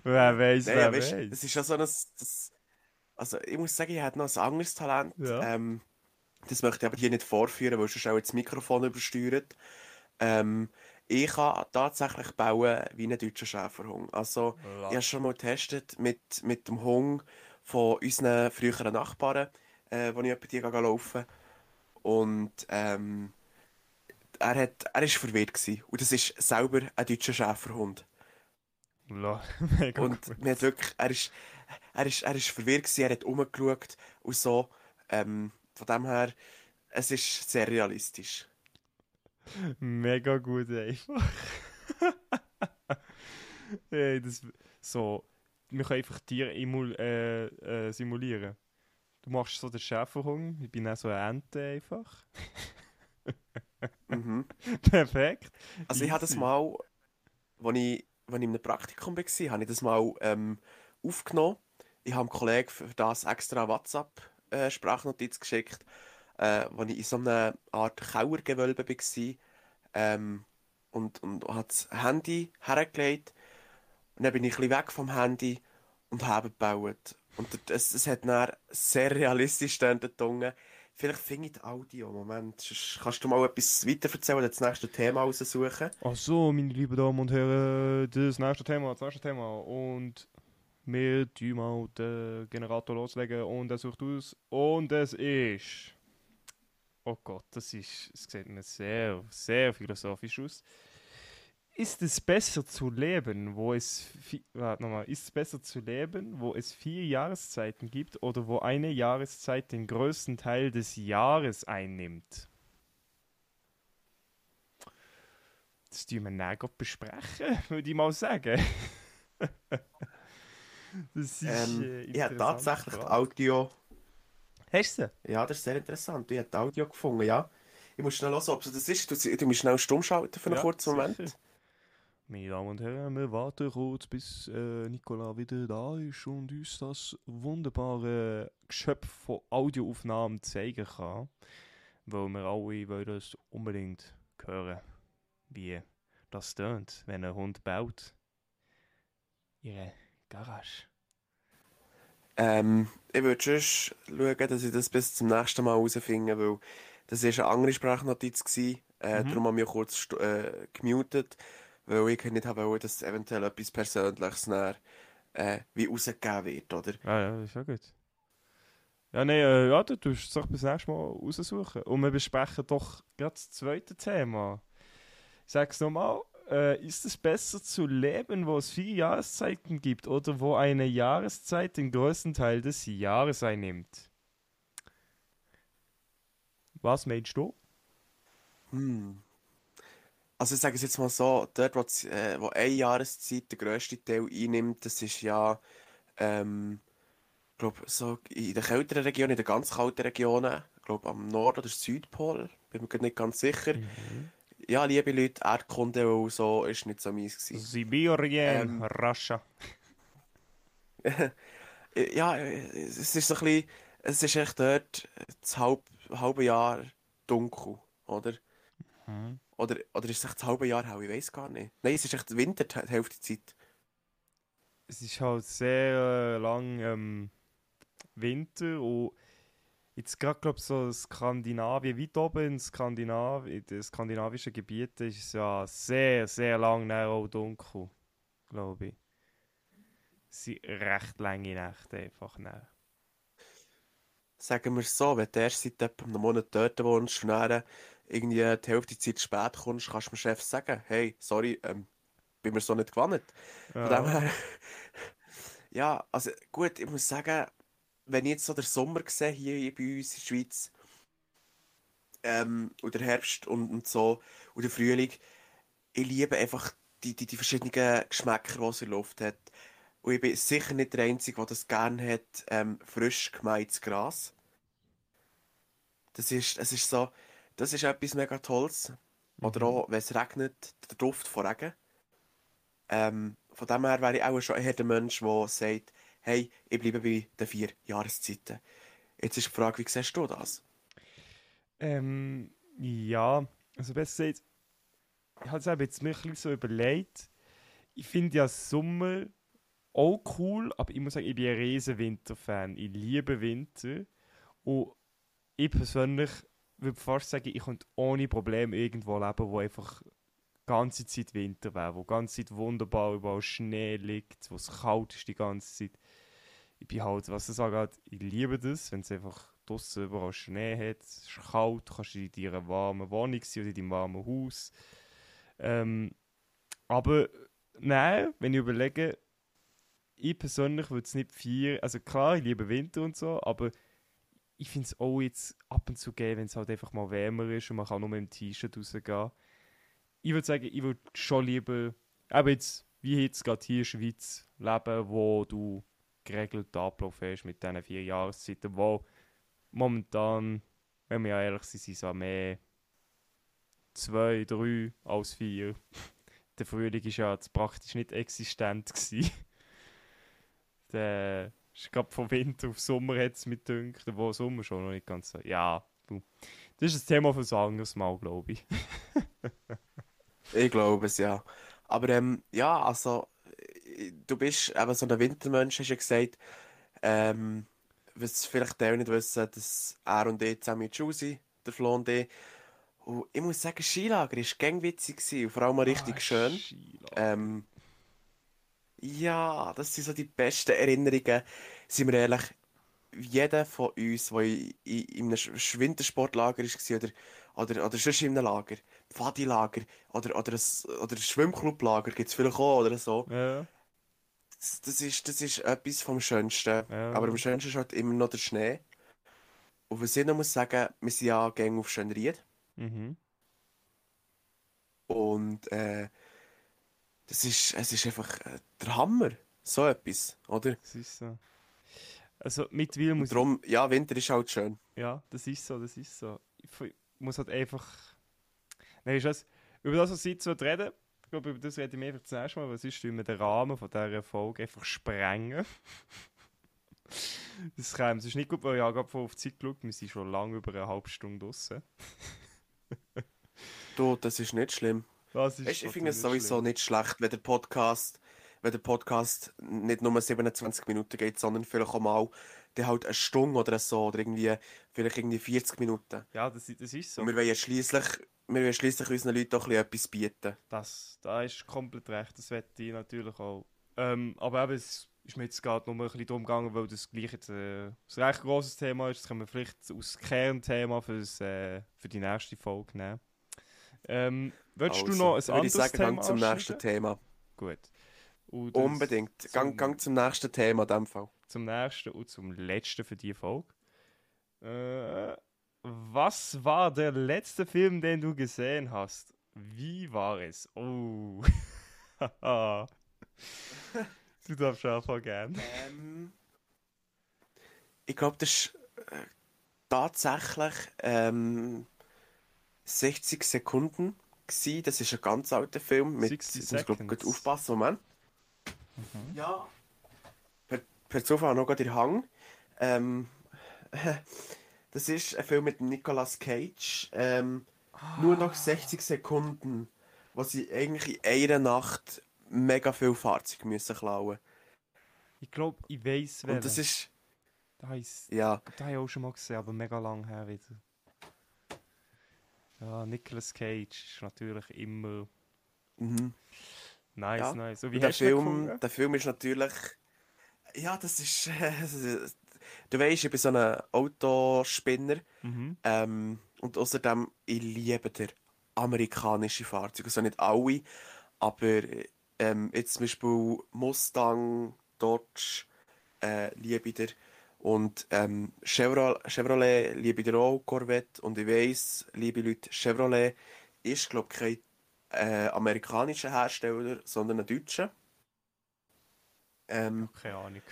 wer weiß, Nein, wer weiß. Das ist ja so ein... Das, also ich muss sagen, ich habe noch ein anderes Talent. Ja. Ähm, das möchte ich aber hier nicht vorführen, weil sonst auch das Mikrofon übersteuert. Ähm, ich kann tatsächlich bauen wie ein deutscher Schäferhund. Also, ja. ich habe schon mal getestet mit, mit dem Hund von unseren früheren Nachbarn, äh, wo ich etwa die laufen Und ähm, er, hat, er ist verwirrt gewesen. Und das ist selber ein deutscher Schäferhund. Ja, mega Und gut. hat wirklich, er ist, er ist, er ist verwirrt gewesen, er hat umgeschaut und so. Ähm, von dem her, es ist sehr realistisch. Mega gut einfach. hey, das, so, wir können einfach Tiere emul, äh, äh, simulieren. Du machst so den Schäferhund, ich bin auch so eine Ente einfach. mhm. Perfekt. Also ich habe das mal, als ich, als ich in einem Praktikum war, habe ich das mal ähm, aufgenommen. Ich habe einem Kollegen für das extra WhatsApp-Sprachnotiz äh, geschickt, äh, wo ich in so einer Art Kauergewölbe war ähm, und, und habe das Handy hergelegt. Und dann bin ich ein weg vom Handy und habe gebaut. Und es, es hat dann sehr realistisch geklungen. Vielleicht finde ich das Audio. Moment, kannst du mal etwas weiter erzählen oder das nächste Thema raussuchen? Ach so, meine lieben Damen und Herren, das nächste Thema, das nächste Thema. Und wir tun mal den Generator loslegen und er sucht aus. Und es ist. Oh Gott, das, ist, das sieht mir sehr, sehr philosophisch aus. Ist es besser zu leben, wo es warte nochmal, ist es besser zu leben, wo es vier Jahreszeiten gibt oder wo eine Jahreszeit den größten Teil des Jahres einnimmt? Das tun wir näher besprechen, würde ich mal sagen. das ist ähm, äh, Ich habe tatsächlich Frage. Audio. Hast du Ja, das ist sehr interessant. Ich habe Audio gefunden, ja. Ich muss schnell hören, ob es das ist. Du, du musst schnell stumm schalten für einen ja, kurzen Moment. Sicher. Meine Damen und Herren, wir warten kurz, bis äh, Nicola wieder da ist und uns das wunderbare Geschöpf von Audioaufnahmen zeigen kann. Weil wir alle wollen das unbedingt hören, wie das tönt, wenn ein Hund baut. Ihre Garage. Ähm, ich würde schon schauen, dass ich das bis zum nächsten Mal herausfinde, weil das war eine andere Sprachnotiz. Gewesen. Äh, mhm. Darum habe ich mich kurz äh, gemutet weil ich nicht wollte, dass eventuell etwas Persönliches näher, äh, wie rausgegeben wird, oder? Ja, ja, ist ja gut. Ja, nein, äh, ja, du tust es bis nächstes Mal raussuchen. Und wir besprechen doch gerade das zweite Thema. Ich sage es nochmal, äh, ist es besser zu leben, wo es vier Jahreszeiten gibt oder wo eine Jahreszeit den größten Teil des Jahres einnimmt? Was meinst du? Hm. Also ich sage es jetzt mal so, dort wo, äh, wo eine Jahreszeit der grösste Teil einnimmt, das ist ja, ähm, glaube so in den kälteren Regionen, in den ganz kalten Regionen, glaube am Nord- oder Südpol, bin mir nicht ganz sicher. Mhm. Ja, liebe Leute, Erdkunde und so ist nicht so meins gewesen. Sibirien, ähm, Russia. ja, es ist so ein bisschen, es ist echt dort das halb, halbe Jahr dunkel, oder? Mhm. Oder, oder ist es echt das halbe Jahr hell? Ich weiß gar nicht. Nein, es ist echt Winter, die Hälfte Zeit. Es ist halt sehr äh, lang ähm, Winter und Jetzt gerade, glaube so Skandinavien, weit oben in, Skandinav in den skandinavischen Gebieten ist es ja sehr, sehr lang auch dunkel, glaube ich. Es sind recht lange Nächte einfach. Näher. Sagen wir es so, wenn du erst seit etwa einem Monat dort wohnst und dann irgendwie die Hälfte der Zeit spät kommst, kannst du dem Chef sagen, hey, sorry, ähm, bin mir so nicht gewandt. Von dem Ja. her, ja, also gut, ich muss sagen, wenn ich jetzt so den Sommer sehe hier bei uns in der Schweiz, ähm, und der Herbst und, und so, und der Frühling, ich liebe einfach die, die, die verschiedenen Geschmäcker, die es in der Luft hat. Und ich bin sicher nicht der Einzige, der das gerne hat, ähm, frisch gemähtes Gras. Das ist, es ist so, das ist etwas mega Tolles. Oder auch, wenn es regnet, der Duft von Regen. Ähm, von dem her wäre ich auch schon eher der Mensch, der sagt, hey, ich bleibe bei den vier Jahreszeiten. Jetzt ist die Frage, wie siehst du das? Ähm, ja, also besser gesagt, ich habe es eben jetzt mir ein so überlegt. Ich finde ja Sommer auch cool, aber ich muss sagen, ich bin ein riesen Winterfan. Ich liebe Winter. Und ich persönlich würde fast sagen, ich könnte ohne Probleme irgendwo leben, wo einfach die ganze Zeit Winter wäre, wo die ganze Zeit wunderbar überall Schnee liegt, wo es kalt ist die ganze Zeit. Ich bin halt, was das angeht, ich liebe das, wenn es einfach draussen überall Schnee hat, es ist kalt, du kannst in deiner warmen Wohnung sein oder in deinem warmen Haus. Ähm, aber nein, wenn ich überlege, ich persönlich würde es nicht feiern. Also klar, ich liebe Winter und so, aber ich finde es auch jetzt ab und zu geil, wenn es halt einfach mal wärmer ist und man kann nur mit dem T-Shirt rausgehen. Ich würde sagen, ich würde schon lieber, aber jetzt, wie jetzt gerade hier in der Schweiz, leben, wo du geregelten Ablauf hast mit diesen vier Jahreszeiten, wo momentan, wenn wir ehrlich sind, sind es mehr zwei, drei als vier. Der Frühling war ja jetzt praktisch nicht existent. Der ist gerade von Winter auf Sommer es mit dünkt, wo Sommer schon noch nicht ganz so. Ja, du. Das ist ein Thema für ein anderes Mal, glaube ich. Ich glaube es, ja. Aber ähm, ja, also, du bist eben so ein Wintermensch, hast du ja gesagt. Ähm, was vielleicht auch nicht wissen, dass er und ich zusammen in Schule sind, der Flo und ich. Und ich muss sagen, Skilager war gang witzig gewesen und vor allem auch richtig Ah, schön. Ähm, ja, das sind so die besten Erinnerungen. Sind wir ehrlich, jeder von uns, der in, in, in einem Wintersportlager war oder, oder, oder sonst in einem Lager, Pfadilager oder, oder ein, oder ein Schwimmclublager gibt es vielleicht auch oder so. Ja, Das, das, ist, das ist etwas vom Schönsten. Ja. Aber am schönsten ist halt immer noch der Schnee. Und was ich noch muss sagen, wir sind ja gängig auf Schönried. mhm. Und äh, das ist, es ist einfach äh, der Hammer. So etwas, oder? Das ist so. Also mittlerweile muss Und darum, ja, Winter ist halt schön. Ja, das ist so, das ist so. Ich muss halt einfach. Nein, ist das, über das, was ich jetzt reden ich glaube, über das rede ich mir einfach zuerst mal, weil sonst wir den Rahmen von dieser Folge einfach sprengen. das käme, ist nicht gut, weil ich habe gerade auf die Zeit geschaut, wir sind schon lange über eine halbe Stunde draussen. Du, das ist nicht schlimm. Das ist Weißt, ich finde es sowieso nicht schlecht, wenn der Podcast, wenn der Podcast nicht nur 27 Minuten geht, sondern vielleicht auch mal der halt eine Stunde oder so oder irgendwie vielleicht irgendwie 40 Minuten. Ja, das, das ist so. Und wir wollen ja schliesslich, wir wollen schliesslich unseren Leuten auch etwas bieten. Das, da ist komplett recht, das wette ich natürlich auch. Ähm, aber eben, es ist mir jetzt gerade noch mal ein bisschen darum gegangen, weil das gleich jetzt äh, ein recht grosses Thema ist. Das können wir vielleicht als Kernthema fürs, äh, für die nächste Folge nehmen. Ähm, du Also, noch ein anderes ich sagen, Thema zum nächsten Thema. Gut. Unbedingt. zum- Gang, gang zum nächsten Thema in dem Fall. Zum nächsten und zum letzten für die Folge. Äh, was war der letzte Film, den du gesehen hast? Wie war es? Oh. du darfst einfach gern. Ähm, ich glaube, das ist äh, tatsächlich ähm, 60 Sekunden gsi. Das ist ein ganz alter Film. Mit, 60 jetzt muss ich glaub, Seconds. gut aufpassen, Moment. Ja. Per, per Zufall noch gerade der Hang. Ähm, das ist ein Film mit Nicolas Cage. Ähm, Nur noch 60 Sekunden, wo sie eigentlich in einer Nacht mega viel Fahrzeuge müssen klauen Ich glaube, ich weiß, Und das ist, Da ich Ja, da habe ich auch schon mal gesehen, aber mega lang her wieder. Ja, Nicolas Cage ist natürlich immer mhm. nice, Ja. nice. So, wie Und der Film, gefunden? der Film ist natürlich. Ja, das ist. Äh, du weißt, ich bin so ein Autospinner. Mhm. Ähm, und außerdem, ich liebe der amerikanische Fahrzeuge. Also nicht alle, aber ähm, jetzt zum Beispiel Mustang, Dodge äh, liebe ich dir. Und ähm, Chevrolet, Chevrolet liebe ich auch, Corvette. Und ich weiss, liebe Leute, Chevrolet ist, glaube ich, kein äh, amerikanischer Hersteller, sondern ein deutscher. Ähm, Keine Ahnung.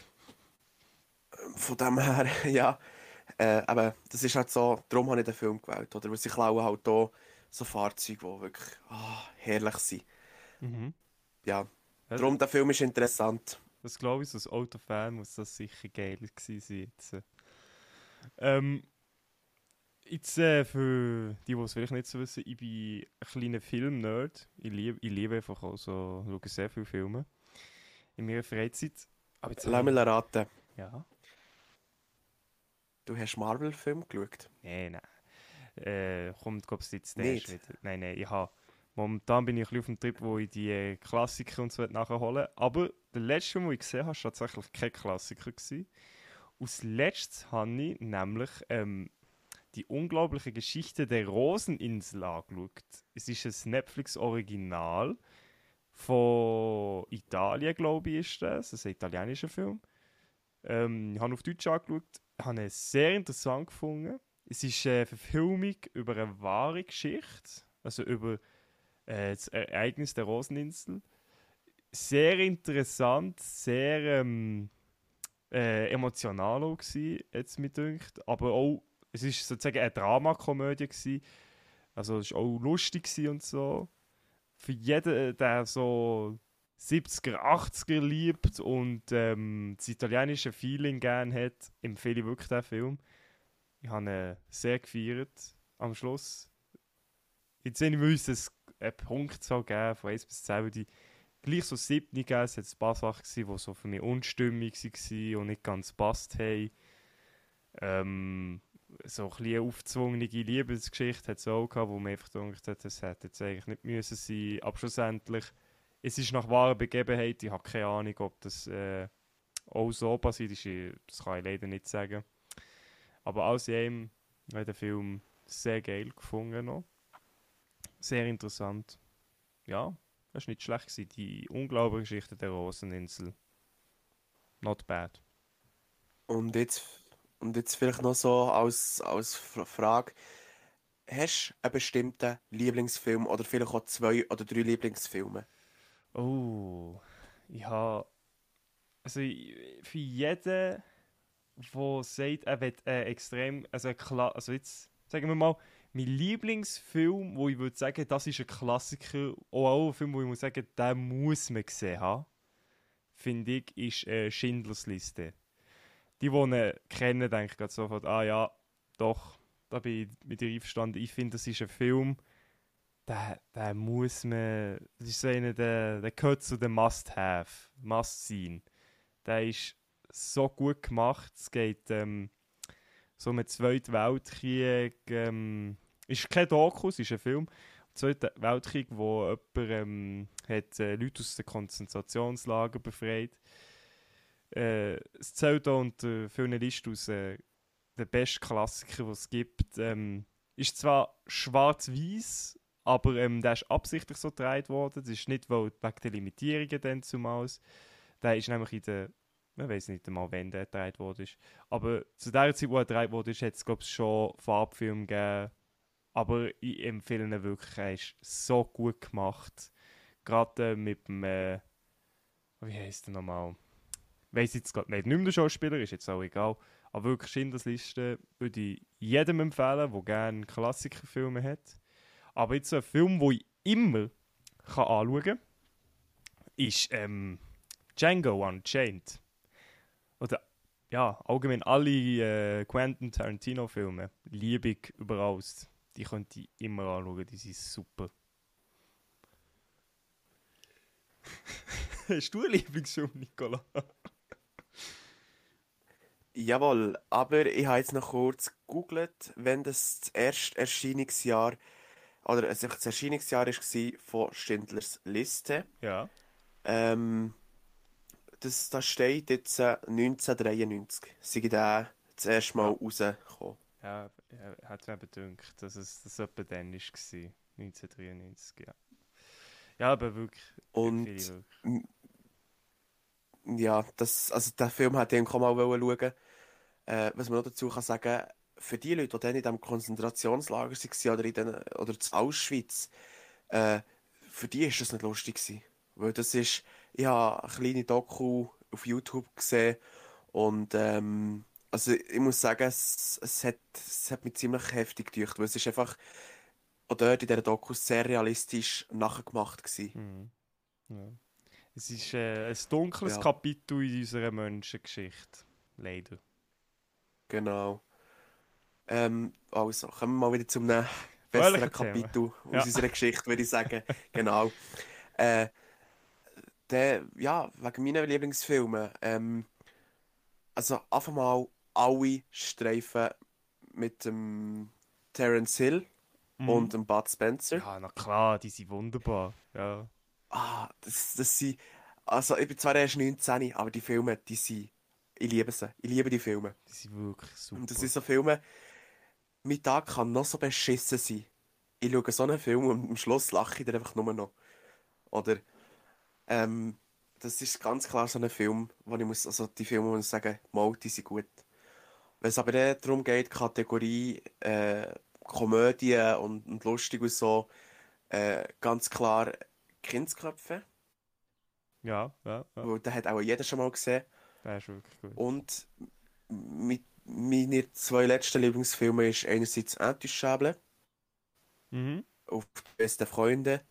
Von dem her, ja. Äh, aber das ist halt so, darum habe ich den Film gewählt. Oder? Weil sie klauen halt hier so Fahrzeuge, die wirklich ah, herrlich sind. Mhm. Ja, Ja, darum der Film ist interessant. Das glaube ich, als Autofan muss das sicher geil gewesen sein. Jetzt, äh. ähm, jetzt äh, für die, die es vielleicht nicht so wissen, ich bin ein kleiner Film-Nerd. Ich liebe, ich liebe einfach auch so, schaue sehr viele Filme in meiner Freizeit. Aber jetzt Lass mich raten, Ja, du hast Marvel-Film geschaut? nein, nein. Äh, kommt, glaube ich, jetzt Nicht? erst wieder. Nein, nein, ich habe... Momentan bin ich ein auf dem Trip, wo ich die äh, Klassiker und so nachholen Aber der letzte Film, den ich gesehen habe, war tatsächlich kein Klassiker. Gewesen. Aus letztes habe ich nämlich ähm, die unglaubliche Geschichte der Roseninsel angeschaut. Es ist ein Netflix-Original von Italien, glaube ich, ist das. Das ist ein italienischer Film. Ähm, ich habe auf Deutsch angeschaut, habe ihn sehr interessant gefunden. Es ist eine Verfilmung über eine wahre Geschichte, also über äh, das Ereignis der Roseninsel. Sehr interessant, sehr ähm, äh, emotional auch gewesen, jetzt mir dünkt. Aber auch, es ist sozusagen eine Dramakomödie gewesen. Also es war auch lustig und so. Für jeden, der so 70er, 80er liebt und ähm, das italienische Feeling gerne hat, empfehle ich wirklich den Film. Ich habe ihn sehr gefeiert am Schluss. Jetzt sehen wir uns es einen Punkt geben, von 1 bis 10, weil die gleich so 7 gegeben. Es hat ein paar Sachen die so für mich unstimmig waren und nicht ganz passt haben. Ähm, so ein eine aufgezwungene Liebesgeschichte hat es auch gehabt, wo man einfach gedacht hat, das hätte jetzt eigentlich nicht müssen sein. Aber schlussendlich, es ist nach wahrer Begebenheit. Ich habe keine Ahnung, ob das äh, auch so passiert ist. Das kann ich leider nicht sagen. Aber alles in habe ich den Film sehr geil gefunden. Noch. Sehr interessant. Ja, das war nicht schlecht. Gewesen. Die unglaubliche Geschichte der Roseninsel. Not bad. Und jetzt, und jetzt vielleicht noch so als, als Frage. Hast du einen bestimmten Lieblingsfilm oder vielleicht auch zwei oder drei Lieblingsfilme? Oh, ich habe. Also, für jeden, der sagt, er will äh, extrem. Also, also, jetzt sagen wir mal, mein Lieblingsfilm, wo ich würde sagen, das ist ein Klassiker, auch, ein Film, wo ich muss sagen, den muss man gesehen haben, finde ich, ist äh, Schindlers Liste. Die, die ihn kennen, denken sofort, ah ja, doch, da bin ich mit dir einverstanden. Ich finde, das ist ein Film, der, der muss man. Das ist so einer, der, der gehört zu den Must-Have, Must-Seen. Der ist so gut gemacht. Es geht ähm, so den Zweiten Weltkrieg. Ähm, ist kein Doku, es ist ein Film. Zweiten Weltkrieg, wo jemand ähm, hat, äh, Leute aus den Konzentrationslagern befreit. Äh, es zählt auch unter vielen Listen aus äh, der besten Klassiker, die es gibt. Ähm, ist zwar schwarz-weiß, aber ähm, der ist absichtlich so gedreht worden. Das ist nicht weil, wegen der Limitierungen dann zumals. Der ist nämlich in der, man weiß nicht einmal, wann der gedreht worden ist. Aber zu der Zeit, wo er gedreht wurde, hat es glaube ich schon Farbfilme gegeben. Aber ich empfehle ihn wirklich, er ist so gut gemacht. Gerade äh, mit dem, äh, wie heißt der nochmal? Weiß jetzt gerade nicht, nicht mehr der Schauspieler, ist jetzt auch egal. Aber wirklich Schindlers Liste würde ich jedem empfehlen, der gerne Klassikerfilme hat. Aber jetzt ein Film, den ich immer kann anschauen kann, ist ähm, Django Unchained. Oder ja, allgemein alle äh, Quentin Tarantino-Filme liebe ich überall. Die könnt ihr immer anschauen, die sind super. Hast du einen Lieblingsfilm, Nicola? Jawohl, aber ich habe jetzt noch kurz gegoogelt, wenn das das erste Erscheinungsjahr oder also das Erscheinungsjahr war von Schindlers Liste. Ja. Ähm, das, das steht jetzt äh, 1993. Sei der das erste Mal rausgekommen. Ja, ja hat mir eben gedacht, dass es das etwa dann war. 1993, ja. Ja, aber wirklich. Und wirklich. ja, das, also den Film hätte ich auch mal schauen äh, Was man noch dazu kann sagen, für die Leute, die dann in diesem Konzentrationslager waren oder, in den, oder in Auschwitz, äh, für die ist das nicht lustig gewesen. Weil das ist, ich habe eine kleine Doku auf YouTube gesehen und ähm, also ich muss sagen, es, es, hat, es hat mich ziemlich heftig gedacht, weil es ist einfach auch dort in dieser Doku sehr realistisch nachgemacht gewesen. Mhm. Ja. Es ist äh, ein dunkles Ja. Kapitel in unserer Menschengeschichte. Leider. Genau. Ähm, also, kommen wir mal wieder zum einem besseren? Kapitel aus Ja. unserer Geschichte, würde ich sagen. genau. Äh, der, ja, wegen meiner Lieblingsfilme. Ähm, also, einfach mal alle Streifen mit dem Terence Hill Mhm. und dem Bud Spencer. Ja, na klar, die sind wunderbar. Ja. Ah, das, das sind. Also, ich bin zwar erst 19, aber die Filme, die sind. Ich liebe sie. Ich liebe die Filme. Die sind wirklich super. Und das sind so Filme, mein Tag kann noch so beschissen sein. Ich schaue so einen Film und am Schluss lache ich dann einfach nur noch. Oder, ähm, das ist ganz klar so ein Film, wo ich muss, also die Filme muss ich sagen, mal, die sind gut. Wenn es aber dann darum geht, Kategorie äh, Komödie und, und lustig und so, äh, ganz klar Kindsköpfe, Ja, ja, ja. weil den hat auch jeder schon mal gesehen. Der ist wirklich gut. Und mit meine zwei letzten Lieblingsfilme ist einerseits Intouchable Mhm. auf die besten Freunde,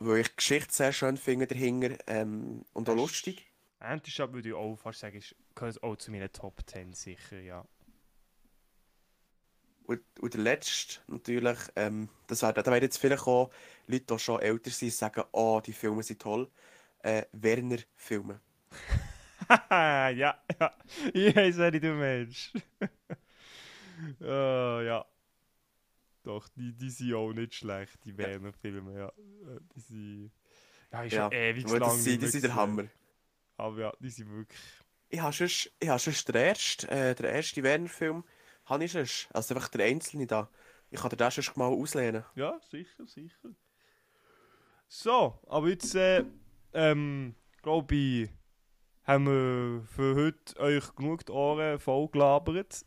wo ich die Geschichte sehr schön finde dahinter ähm, und auch Das lustig. Anti-Shop würde ich auch fast sagen, ist, gehört auch zu meinen Top 10 sicher, ja. Und, und der letzte natürlich, ähm, das wär, da werden jetzt vielleicht auch Leute, die schon älter sind, sagen, oh, die Filme sind toll. Äh, Werner-Filme. Haha, ja, ja. Ich weiß, wer du meinst. Ah, ja. Doch, die, die sind auch nicht schlecht, die Werner-Filme, ja. Äh, Die sind... Ja, ist schon ewig lang das, sind, die sind der. Hammer. Aber ja, die sind wirklich... Ich habe schon, ich habe schon den ersten, äh, den ersten Werner-Film, habe ich schon. Also einfach der einzelne da. Ich kann dir den schon mal auslehnen. Ja, sicher, sicher. So, aber jetzt, äh, ähm, glaube ich, haben wir für heute euch genug die Ohren voll gelabert.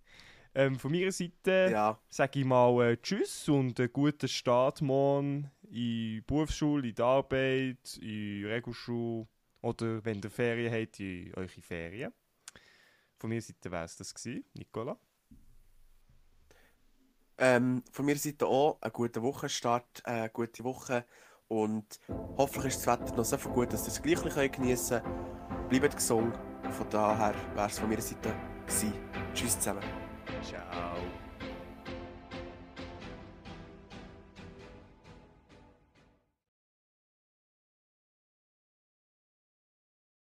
ähm, von meiner Seite Ja. sage ich mal äh, Tschüss und einen guten Start morgen in die Berufsschule, in die Arbeit, in die Regelschule oder wenn ihr Ferien habt, in eure Ferien. Von meiner Seite wäre es das gewesen, Nicola. Ähm, von meiner Seite auch einen guten Wochenstart, eine gute Woche und hoffentlich ist das Wetter noch so viel gut, dass ihr es gleich geniessen könnt. Bleibt gesund. Von daher wäre es von meiner Seite gewesen. Tschüss zusammen. Ciao.